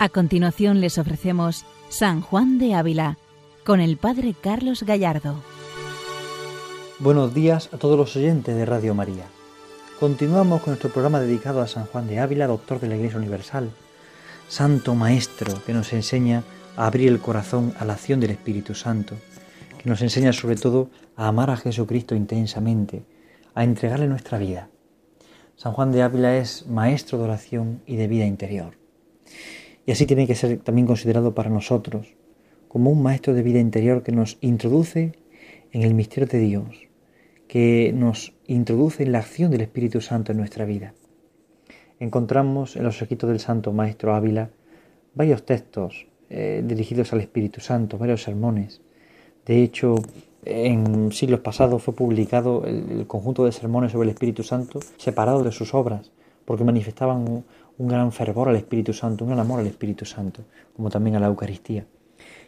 A continuación les ofrecemos San Juan de Ávila con el Padre Carlos Gallardo. Buenos días a todos los oyentes de Radio María. Continuamos con nuestro programa dedicado a San Juan de Ávila, doctor de la Iglesia Universal, Santo Maestro que nos enseña a abrir el corazón a la acción del Espíritu Santo, que nos enseña sobre todo a amar a Jesucristo intensamente, a entregarle nuestra vida. San Juan de Ávila es maestro de oración y de vida interior. Y así tiene que ser también considerado para nosotros como un maestro de vida interior que nos introduce en el misterio de Dios, que nos introduce en la acción del Espíritu Santo en nuestra vida. Encontramos en los escritos del Santo Maestro Ávila varios textos eh, dirigidos al Espíritu Santo, varios sermones. De hecho, en siglos pasados fue publicado el, conjunto de sermones sobre el Espíritu Santo separado de sus obras, porque manifestaban un gran fervor al Espíritu Santo, un gran amor al Espíritu Santo, como también a la Eucaristía.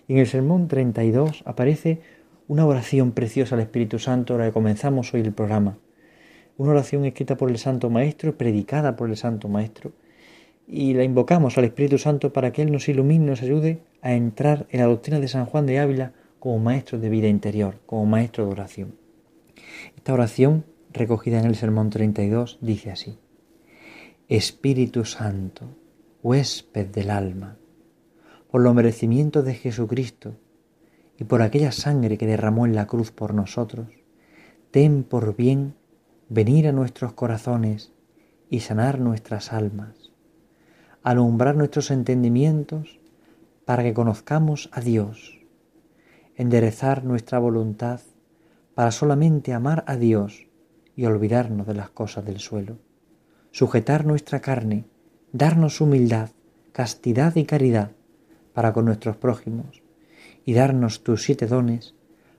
Y en el sermón 32 aparece una oración preciosa al Espíritu Santo, ahora que comenzamos hoy el programa. Una oración escrita por el Santo Maestro, predicada por el Santo Maestro, y la invocamos al Espíritu Santo para que Él nos ilumine, nos ayude a entrar en la doctrina de San Juan de Ávila como maestro de vida interior, como maestro de oración. Esta oración, recogida en el Sermón 32, dice así. Espíritu Santo, huésped del alma, por los merecimientos de Jesucristo y por aquella sangre que derramó en la cruz por nosotros, ten por bien venir a nuestros corazones y sanar nuestras almas, alumbrar nuestros entendimientos para que conozcamos a Dios, enderezar nuestra voluntad para solamente amar a Dios y olvidarnos de las cosas del suelo sujetar nuestra carne, darnos humildad, castidad y caridad para con nuestros prójimos, y darnos tus siete dones,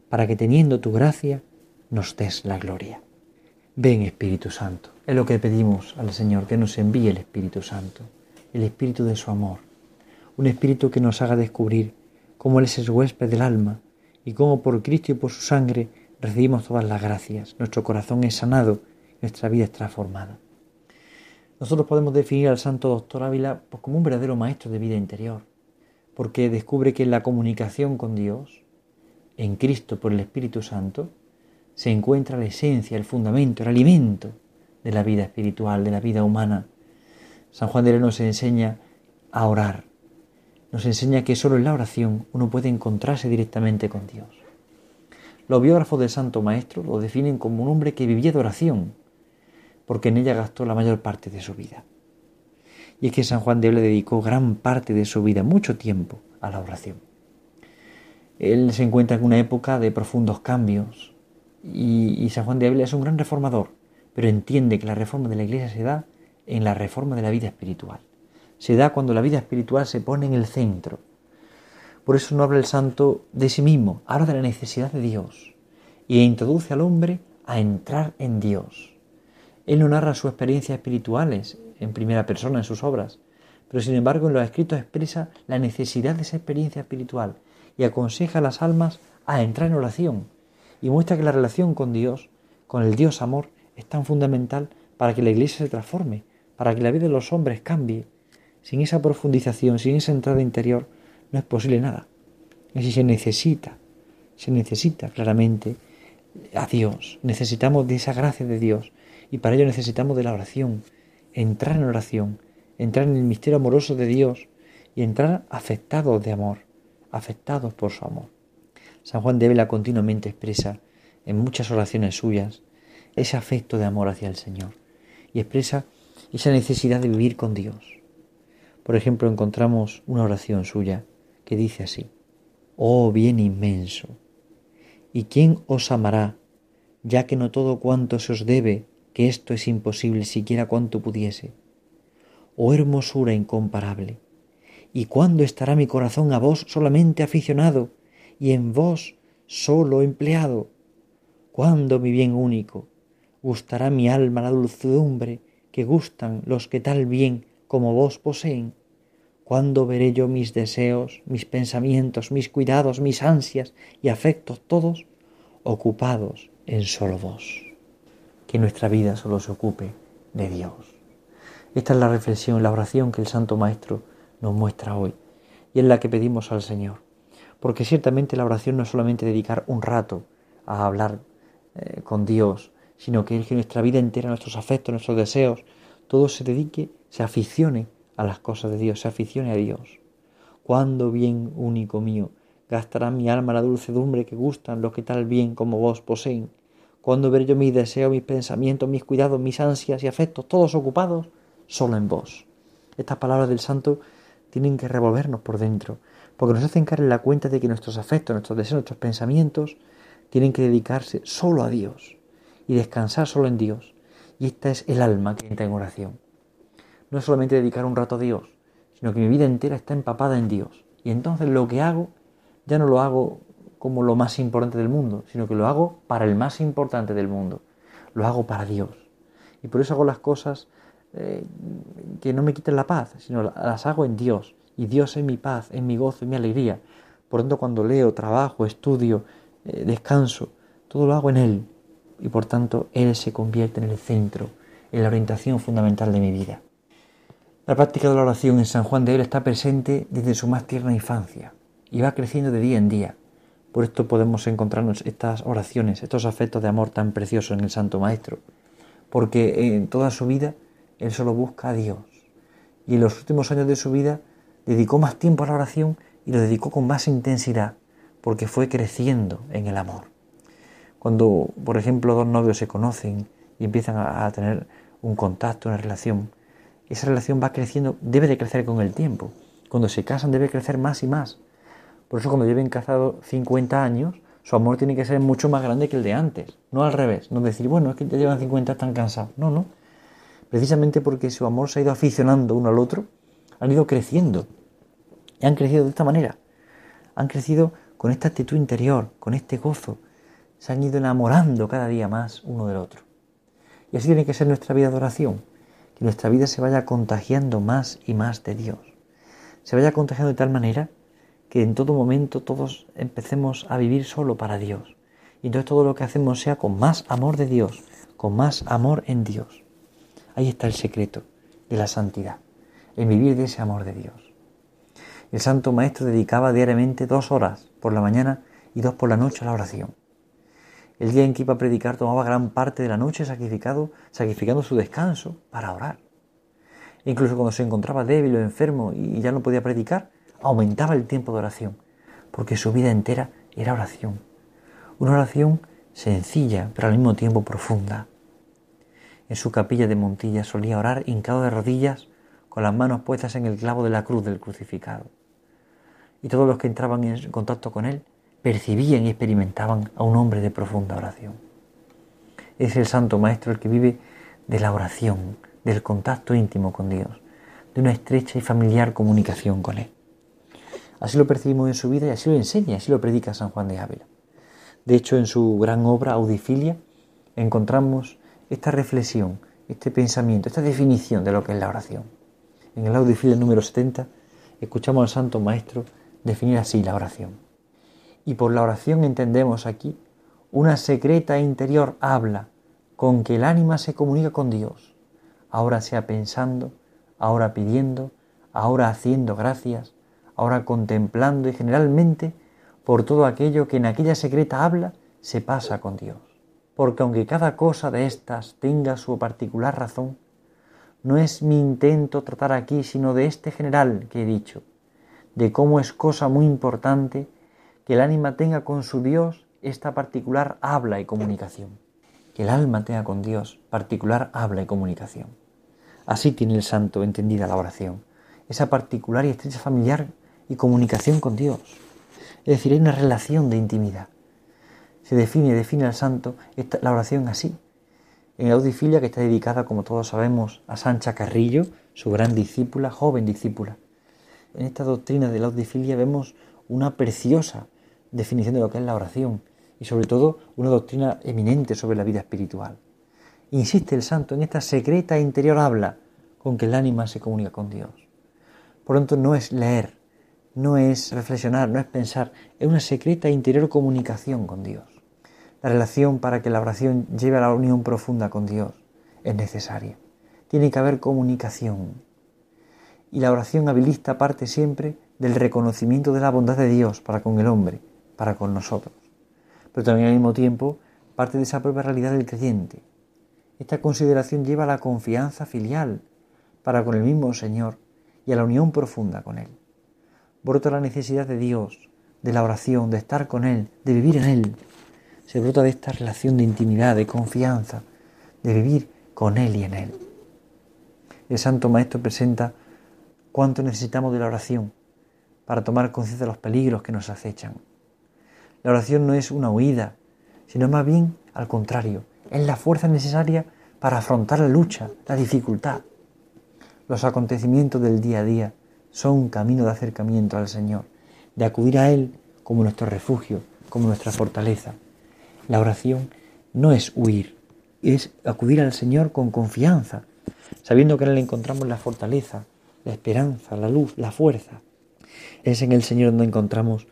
para que teniendo tu gracia nos des la gloria. Ven Espíritu Santo, es lo que pedimos al Señor, que nos envíe el Espíritu Santo, el Espíritu de su amor, un Espíritu que nos haga descubrir cómo Él es el huésped del alma y cómo por Cristo y por su sangre recibimos todas las gracias, nuestro corazón es sanado, nuestra vida es transformada. Nosotros podemos definir al santo doctor Ávila pues, como un verdadero maestro de vida interior, porque descubre que en la comunicación con Dios, en Cristo por el Espíritu Santo, se encuentra la esencia, el fundamento, el alimento de la vida espiritual, de la vida humana. San Juan de León nos enseña a orar, nos enseña que solo en la oración uno puede encontrarse directamente con Dios. Los biógrafos del Santo Maestro lo definen como un hombre que vivía de oración, porque en ella gastó la mayor parte de su vida. Y es que San Juan de le dedicó gran parte de su vida, mucho tiempo, a la oración. Él se encuentra en una época de profundos cambios y, San Juan de Ávila es un gran reformador, pero entiende que la reforma de la Iglesia se da en la reforma de la vida espiritual. Se da cuando la vida espiritual se pone en el centro. Por eso no habla el santo de sí mismo, habla de la necesidad de Dios y introduce al hombre a entrar en Dios. Él no narra sus experiencias espirituales en primera persona en sus obras, pero sin embargo en los escritos expresa la necesidad de esa experiencia espiritual y aconseja a las almas a entrar en oración y muestra que la relación con Dios, con el Dios amor, es tan fundamental para que la iglesia se transforme, para que la vida de los hombres cambie. Sin esa profundización, sin esa entrada interior, no es posible nada. Y se necesita, se necesita claramente a Dios, necesitamos de esa gracia de Dios, y para ello necesitamos de la oración, entrar en oración, entrar en el misterio amoroso de Dios y entrar afectados de amor, afectados por su amor. San Juan de Vela continuamente expresa en muchas oraciones suyas ese afecto de amor hacia el Señor y expresa esa necesidad de vivir con Dios. Por ejemplo, encontramos una oración suya que dice así, Oh bien inmenso, ¿y quién os amará, ya que no todo cuanto se os debe que esto es imposible siquiera cuanto pudiese. Oh hermosura incomparable, ¿y cuándo estará mi corazón a vos solamente aficionado y en vos solo empleado? ¿Cuándo, mi bien único, gustará mi alma la dulzumbre que gustan los que tal bien como vos poseen? ¿Cuándo veré yo mis deseos, mis pensamientos, mis cuidados, mis ansias y afectos todos ocupados en solo vos? Que nuestra vida solo se ocupe de Dios. Esta es la reflexión, la oración que el Santo Maestro nos muestra hoy y es la que pedimos al Señor. Porque ciertamente la oración no es solamente dedicar un rato a hablar eh, con Dios, sino que, que nuestra vida entera, nuestros afectos, nuestros deseos, todo se dedique, se aficione a las cosas de Dios, se aficione a Dios. Cuando bien único mío gastará mi alma la dulcedumbre que gustan los que tal bien como vos poseen. Cuando veré yo mis deseos, mis pensamientos, mis cuidados, mis ansias y afectos, todos ocupados solo en vos. Estas palabras del santo tienen que revolvernos por dentro, porque nos hacen caer en la cuenta de que nuestros afectos, nuestros deseos, nuestros pensamientos tienen que dedicarse solo a Dios y descansar solo en Dios. Y esta es el alma que entra en oración. No es solamente dedicar un rato a Dios, sino que mi vida entera está empapada en Dios. Y entonces lo que hago ya no lo hago como lo más importante del mundo, sino que lo hago para el más importante del mundo. Lo hago para Dios. Y por eso hago las cosas eh, que no me quiten la paz, sino las hago en Dios. Y Dios es mi paz, es mi gozo, es mi alegría. Por tanto, cuando leo, trabajo, estudio, eh, descanso, todo lo hago en Él. Y por tanto, Él se convierte en el centro, en la orientación fundamental de mi vida. La práctica de la oración en San Juan de Él está presente desde su más tierna infancia y va creciendo de día en día. Por esto podemos encontrarnos estas oraciones, estos afectos de amor tan preciosos en el Santo Maestro, porque en toda su vida él solo busca a Dios. Y en los últimos años de su vida dedicó más tiempo a la oración y lo dedicó con más intensidad, porque fue creciendo en el amor. Cuando, por ejemplo, dos novios se conocen y empiezan a, tener un contacto, una relación, esa relación va creciendo, debe de crecer con el tiempo. Cuando se casan debe crecer más y más. Por eso cuando lleven casados 50 años, su amor tiene que ser mucho más grande que el de antes. No al revés. No decir, bueno, es que ya llevan 50, están cansados. No, no precisamente porque su amor se ha ido aficionando uno al otro, han ido creciendo. Y han crecido de esta manera. Han crecido con esta actitud interior, con este gozo. Se han ido enamorando cada día más uno del otro. Y así tiene que ser nuestra vida de oración, que nuestra vida se vaya contagiando más y más de Dios. Se vaya contagiando de tal manera que en todo momento todos empecemos a vivir solo para Dios. Y entonces todo lo que hacemos sea con más amor de Dios, con más amor en Dios. Ahí está el secreto de la santidad, en vivir de ese amor de Dios. El Santo Maestro dedicaba diariamente dos horas por la mañana y dos por la noche a la oración. El día en que iba a predicar tomaba gran parte de la noche sacrificado, sacrificando su descanso para orar. incluso cuando se encontraba débil o enfermo y ya no podía predicar, aumentaba el tiempo de oración, porque su vida entera era oración. Una oración sencilla, pero al mismo tiempo profunda, en su capilla de Montilla solía orar hincado de rodillas con las manos puestas en el clavo de la cruz del crucificado. Y todos los que entraban en contacto con él percibían y experimentaban a un hombre de profunda oración. Es el Santo Maestro el que vive de la oración, del contacto íntimo con Dios, de una estrecha y familiar comunicación con Él. Así lo percibimos en su vida y así lo enseña, así lo predica San Juan de Ávila. De hecho, en su gran obra Audifilia encontramos esta reflexión, este pensamiento, esta definición de lo que es la oración. En el audifilio número 70 escuchamos al Santo Maestro definir así la oración. Y por la oración entendemos aquí una secreta interior habla con que el ánima se comunica con Dios, ahora sea pensando, ahora pidiendo, ahora haciendo gracias, ahora contemplando y generalmente por todo aquello que en aquella secreta habla se pasa con Dios porque aunque cada cosa de estas tenga su particular razón, no es mi intento tratar aquí sino de este general que he dicho, de cómo es cosa muy importante que el ánima tenga con su Dios esta particular habla y comunicación. Que el alma tenga con Dios particular habla y comunicación. Así tiene el santo entendida la oración, esa particular y estrecha familiar y comunicación con Dios. Es decir, hay una relación de intimidad se define, define al santo la oración así. En la Audifilia, que está dedicada, como todos sabemos, a Sancha Carrillo, su gran discípula, joven discípula. En esta doctrina de la Audifilia vemos una preciosa definición de lo que es la oración y sobre todo una doctrina eminente sobre la vida espiritual. Insiste el santo en esta secreta interior habla con que el ánima se comunica con Dios. Por lo tanto, no es leer, no es reflexionar, no es pensar, es una secreta interior comunicación con Dios. La relación para que la oración lleve a la unión profunda con Dios es necesaria. Tiene que haber comunicación. Y la oración habilista parte siempre del reconocimiento de la bondad de Dios para con el hombre, para con nosotros. Pero también al mismo tiempo parte de esa propia realidad del creyente. Esta consideración lleva a la confianza filial para con el mismo Señor y a la unión profunda con Él. Brota la necesidad de Dios, de la oración, de estar con Él, de vivir en Él. Se brota de esta relación de intimidad, de confianza, de vivir con Él y en Él. El Santo Maestro presenta cuánto necesitamos de la oración para tomar conciencia de los peligros que nos acechan. La oración no es una huida, sino más bien al contrario, es la fuerza necesaria para afrontar la lucha, la dificultad. Los acontecimientos del día a día son un camino de acercamiento al Señor, de acudir a Él como nuestro refugio, como nuestra fortaleza. La oración no es huir, es acudir al Señor con confianza, sabiendo que en Él encontramos la fortaleza, la esperanza, la luz, la fuerza. Es en el Señor donde encontramos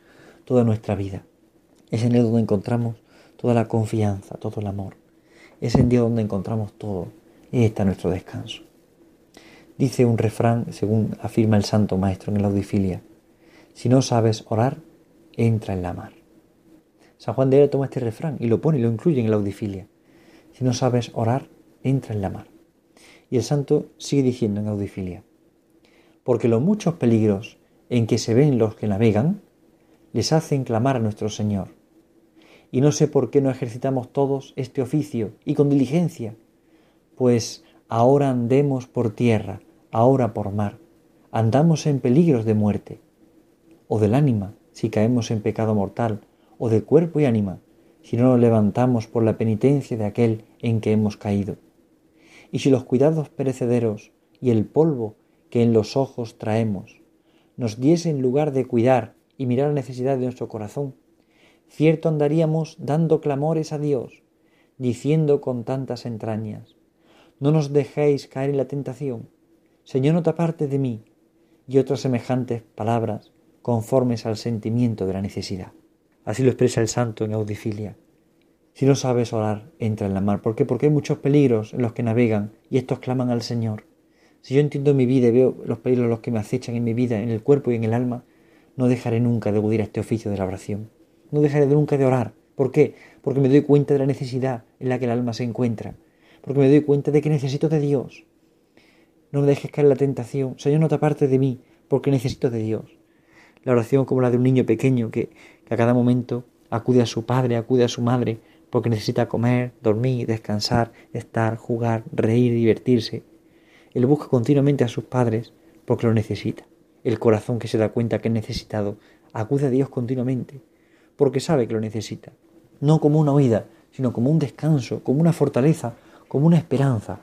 toda nuestra vida. Es en Él donde encontramos toda la confianza, todo el amor. Es en Dios donde encontramos todo. Y está nuestro descanso. Dice un refrán, según afirma el Santo Maestro en la Audifilia, si no sabes orar, entra en la mar. San Juan de Ávila toma este refrán y lo pone y lo incluye en la Audifilia. Si no sabes orar, entra en la mar. Y el santo sigue diciendo en Audifilia, porque los muchos peligros en que se ven los que navegan, les hacen clamar a nuestro Señor. Y no sé por qué no ejercitamos todos este oficio y con diligencia, pues ahora andemos por tierra, ahora por mar, andamos en peligros de muerte, o del ánima, si caemos en pecado mortal, o de cuerpo y ánima, si no nos levantamos por la penitencia de aquel en que hemos caído. Y si los cuidados perecederos y el polvo que en los ojos traemos nos diesen lugar de cuidar y mirar la necesidad de nuestro corazón, cierto andaríamos dando clamores a Dios, diciendo con tantas entrañas, no nos dejéis caer en la tentación, Señor, no te apartes de mí, y otras semejantes palabras conformes al sentimiento de la necesidad. Así lo expresa el santo en Audifilia. Si no sabes orar, entra en la mar. ¿Por qué? Porque hay muchos peligros en los que navegan y estos claman al Señor. Si yo entiendo mi vida y veo los peligros los que me acechan en mi vida, en el cuerpo y en el alma, no dejaré nunca de acudir a este oficio de la oración. No dejaré nunca de orar. ¿Por qué? Porque me doy cuenta de la necesidad en la que el alma se encuentra. Porque me doy cuenta de que necesito de Dios. No me dejes caer en la tentación. Señor, no te apartes de mí, porque necesito de Dios. La oración como la de un niño pequeño que, que a cada momento acude a su padre, acude a su madre, porque necesita comer, dormir, descansar, estar, jugar, reír, divertirse. Él busca continuamente a sus padres porque lo necesita. El corazón que se da cuenta que es necesitado acude a Dios continuamente porque sabe que lo necesita. No como una huida, sino como un descanso, como una fortaleza, como una esperanza.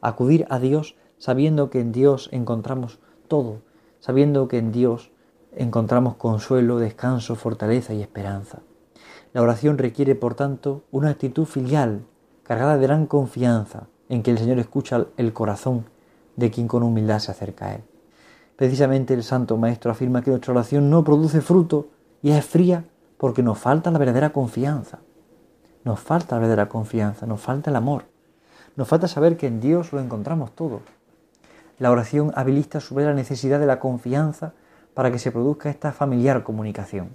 Acudir a Dios sabiendo que en Dios encontramos todo, sabiendo que en Dios encontramos consuelo, descanso, fortaleza y esperanza. La oración requiere, por tanto, una actitud filial, cargada de gran confianza en que el Señor escucha el corazón de quien con humildad se acerca a Él. Precisamente el Santo Maestro afirma que nuestra oración no produce fruto y es fría porque nos falta la verdadera confianza. Nos falta la verdadera confianza, nos falta el amor. Nos falta saber que en Dios lo encontramos todo. La oración habilita sobre la necesidad de la confianza para que se produzca esta familiar comunicación.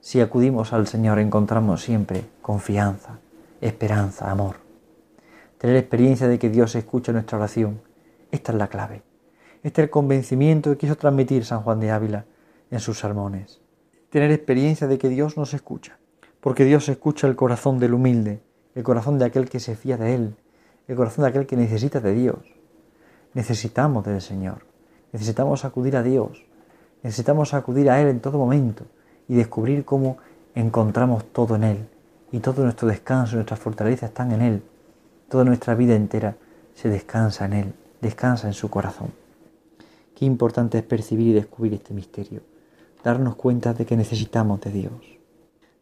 Si acudimos al Señor encontramos siempre confianza, esperanza, amor. Tener experiencia de que Dios escucha nuestra oración, esta es la clave. Este es el convencimiento que quiso transmitir San Juan de Ávila en sus sermones. Tener experiencia de que Dios nos escucha, porque Dios escucha el corazón del humilde, el corazón de aquel que se fía de Él, el corazón de aquel que necesita de Dios. Necesitamos del Señor, necesitamos acudir a Dios, necesitamos acudir a Él en todo momento y descubrir cómo encontramos todo en Él y todo nuestro descanso, nuestra fortaleza están en Él. Toda nuestra vida entera se descansa en Él, descansa en su corazón. Qué importante es percibir y descubrir este misterio, darnos cuenta de que necesitamos de Dios.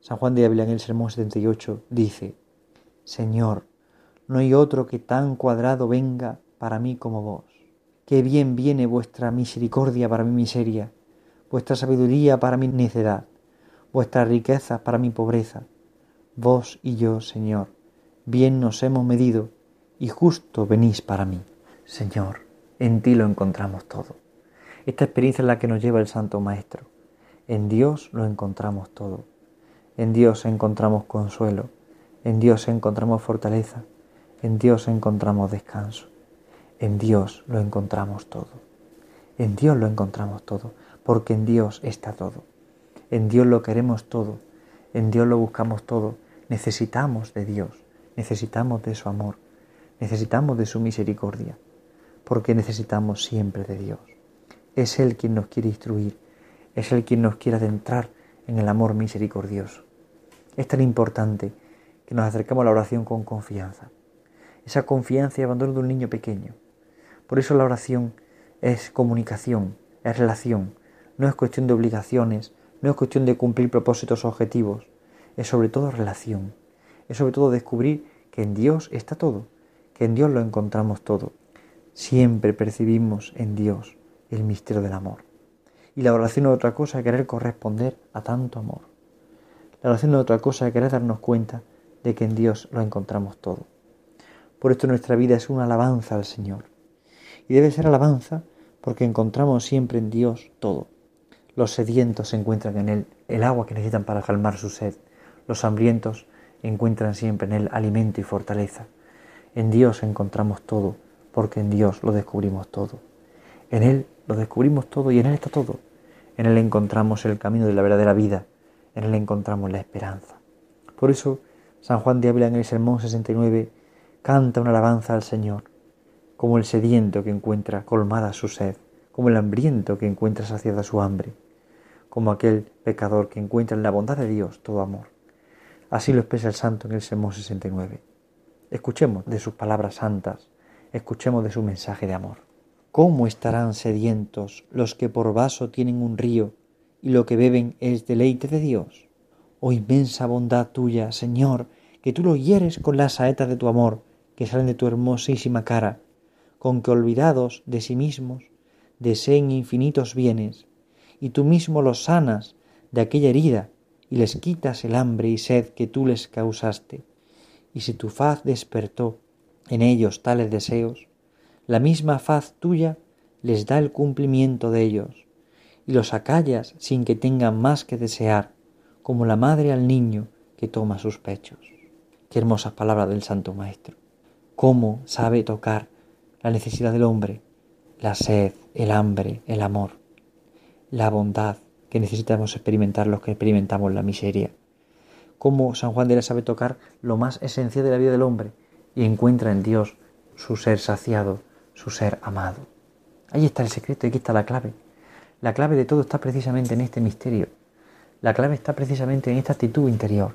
San Juan de Ávila en el Sermón 78 dice, Señor, no hay otro que tan cuadrado venga para mí como vos. Qué bien viene vuestra misericordia para mi miseria, vuestra sabiduría para mi necedad vuestra riqueza para mi pobreza. Vos y yo, Señor, bien nos hemos medido y justo venís para mí. Señor, en ti lo encontramos todo. Esta experiencia es la que nos lleva el Santo Maestro. En Dios lo encontramos todo. En Dios encontramos consuelo. En Dios encontramos fortaleza. En Dios encontramos descanso. En Dios lo encontramos todo. En Dios lo encontramos todo, porque en Dios está todo. En Dios lo queremos todo. En Dios lo buscamos todo. Necesitamos de Dios. Necesitamos de su amor. Necesitamos de su misericordia. Porque necesitamos siempre de Dios. Es Él quien nos quiere instruir, es Él quien nos quiere adentrar en el amor misericordioso. Es tan importante que nos acercamos a la oración con confianza. Esa confianza y abandono de un niño pequeño. Por eso la oración es comunicación, es relación, no es cuestión de obligaciones, no es cuestión de cumplir propósitos o objetivos, es sobre todo relación, es sobre todo descubrir que en Dios está todo, que en Dios lo encontramos todo. Siempre percibimos en Dios el misterio del amor. Y la oración no es otra cosa que querer corresponder a tanto amor. La oración no es otra cosa que querer darnos cuenta de que en Dios lo encontramos todo. Por esto nuestra vida es una alabanza al Señor. Y debe ser alabanza porque encontramos siempre en Dios todo. Los sedientos encuentran en Él el agua que necesitan para calmar su sed. Los hambrientos encuentran siempre en Él alimento y fortaleza. En Dios encontramos todo, porque en Dios lo descubrimos todo. En Él lo descubrimos todo y en Él está todo. En Él encontramos el camino de la verdadera vida. En Él encontramos la esperanza. Por eso, San Juan de Ávila en el Sermón 69 canta una alabanza al Señor, como el sediento que encuentra colmada su sed, como el hambriento que encuentra saciada su hambre, como aquel pecador que encuentra en la bondad de Dios todo amor. Así lo expresa el santo en el Sermón 69. Escuchemos de sus palabras santas, escuchemos de su mensaje de amor. ¿Cómo estarán sedientos los que por vaso tienen un río y lo que beben es deleite de Dios? Oh inmensa bondad tuya, Señor, que tú lo hieres con las saetas de tu amor que salen de tu hermosísima cara, con que olvidados de sí mismos deseen infinitos bienes, y tú mismo los sanas de aquella herida y les quitas el hambre y sed que tú les causaste. Y si tu faz despertó en ellos tales deseos, la misma faz tuya les da el cumplimiento de ellos, y los acallas sin que tengan más que desear, como la madre al niño que toma sus pechos. Qué hermosas palabras del Santo Maestro. Cómo sabe tocar la necesidad del hombre, la sed, el hambre, el amor, la bondad que necesitamos experimentar los que experimentamos la miseria. Cómo San Juan de la sabe tocar lo más esencial de la vida del hombre y encuentra en Dios su ser saciado, su ser amado. Ahí está el secreto y aquí está la clave. La clave de todo está precisamente en este misterio. La clave está precisamente en esta actitud interior,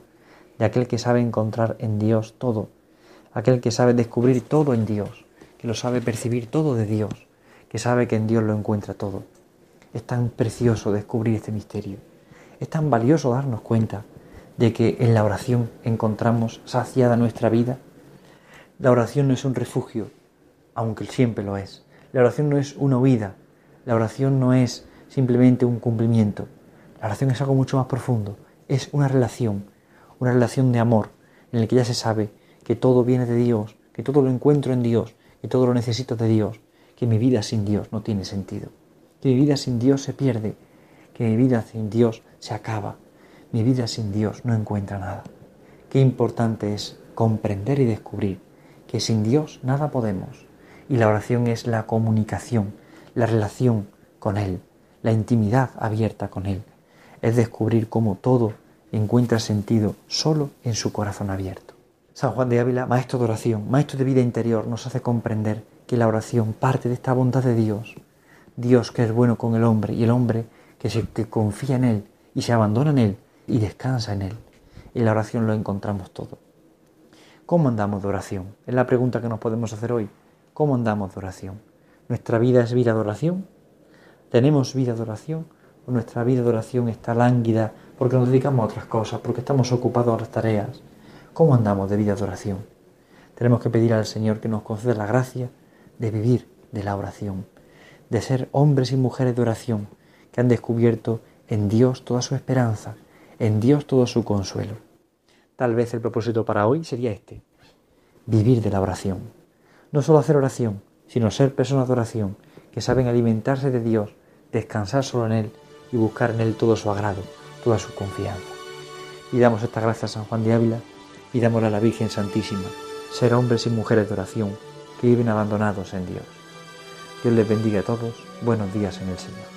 de aquel que sabe encontrar en Dios todo, aquel que sabe descubrir todo en Dios, que lo sabe percibir todo de Dios, que sabe que en Dios lo encuentra todo. Es tan precioso descubrir este misterio. Es tan valioso darnos cuenta de que en la oración encontramos saciada nuestra vida. La oración no es un refugio, aunque siempre lo es. La oración no es una huida, la oración no es simplemente un cumplimiento. La oración es algo mucho más profundo, es una relación, una relación de amor, en la que ya se sabe que todo viene de Dios, que todo lo encuentro en Dios, que todo lo necesito de Dios, que mi vida sin Dios no tiene sentido, que mi vida sin Dios se pierde, que mi vida sin Dios se acaba, mi vida sin Dios no encuentra nada. Qué importante es comprender y descubrir que sin Dios nada podemos, y la oración es la comunicación, la relación con Él, la intimidad abierta con Él. Es descubrir cómo todo encuentra sentido solo en su corazón abierto. San Juan de Ávila, maestro de oración, maestro de vida interior, nos hace comprender que la oración parte de esta bondad de Dios. Dios que es bueno con el hombre y el hombre que, se, que confía en Él y se abandona en Él y descansa en Él. En la oración lo encontramos todo. ¿Cómo andamos de oración? Es la pregunta que nos podemos hacer hoy. ¿Cómo andamos de oración? ¿Nuestra vida es vida de oración? ¿Tenemos vida de oración? ¿O nuestra vida de oración está lánguida porque nos dedicamos a otras cosas, porque estamos ocupados a las tareas? ¿Cómo andamos de vida de oración? Tenemos que pedir al Señor que nos conceda la gracia de vivir de la oración, de ser hombres y mujeres de oración que han descubierto en Dios toda su esperanza, en Dios todo su consuelo. Tal vez el propósito para hoy sería este, vivir de la oración no solo hacer oración, sino ser personas de oración, que saben alimentarse de Dios, descansar solo en Él y buscar en Él todo su agrado, toda su confianza. Y damos esta gracia a San Juan de Ávila damos a la Virgen Santísima, ser hombres y mujeres de oración que viven abandonados en Dios. Dios les bendiga a todos. Buenos días en el Señor.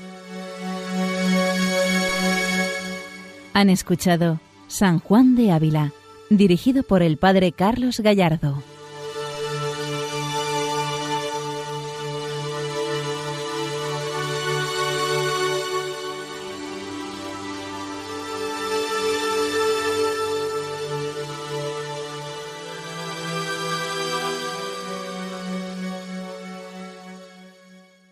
Han escuchado San Juan de Ávila, dirigido por el Padre Carlos Gallardo.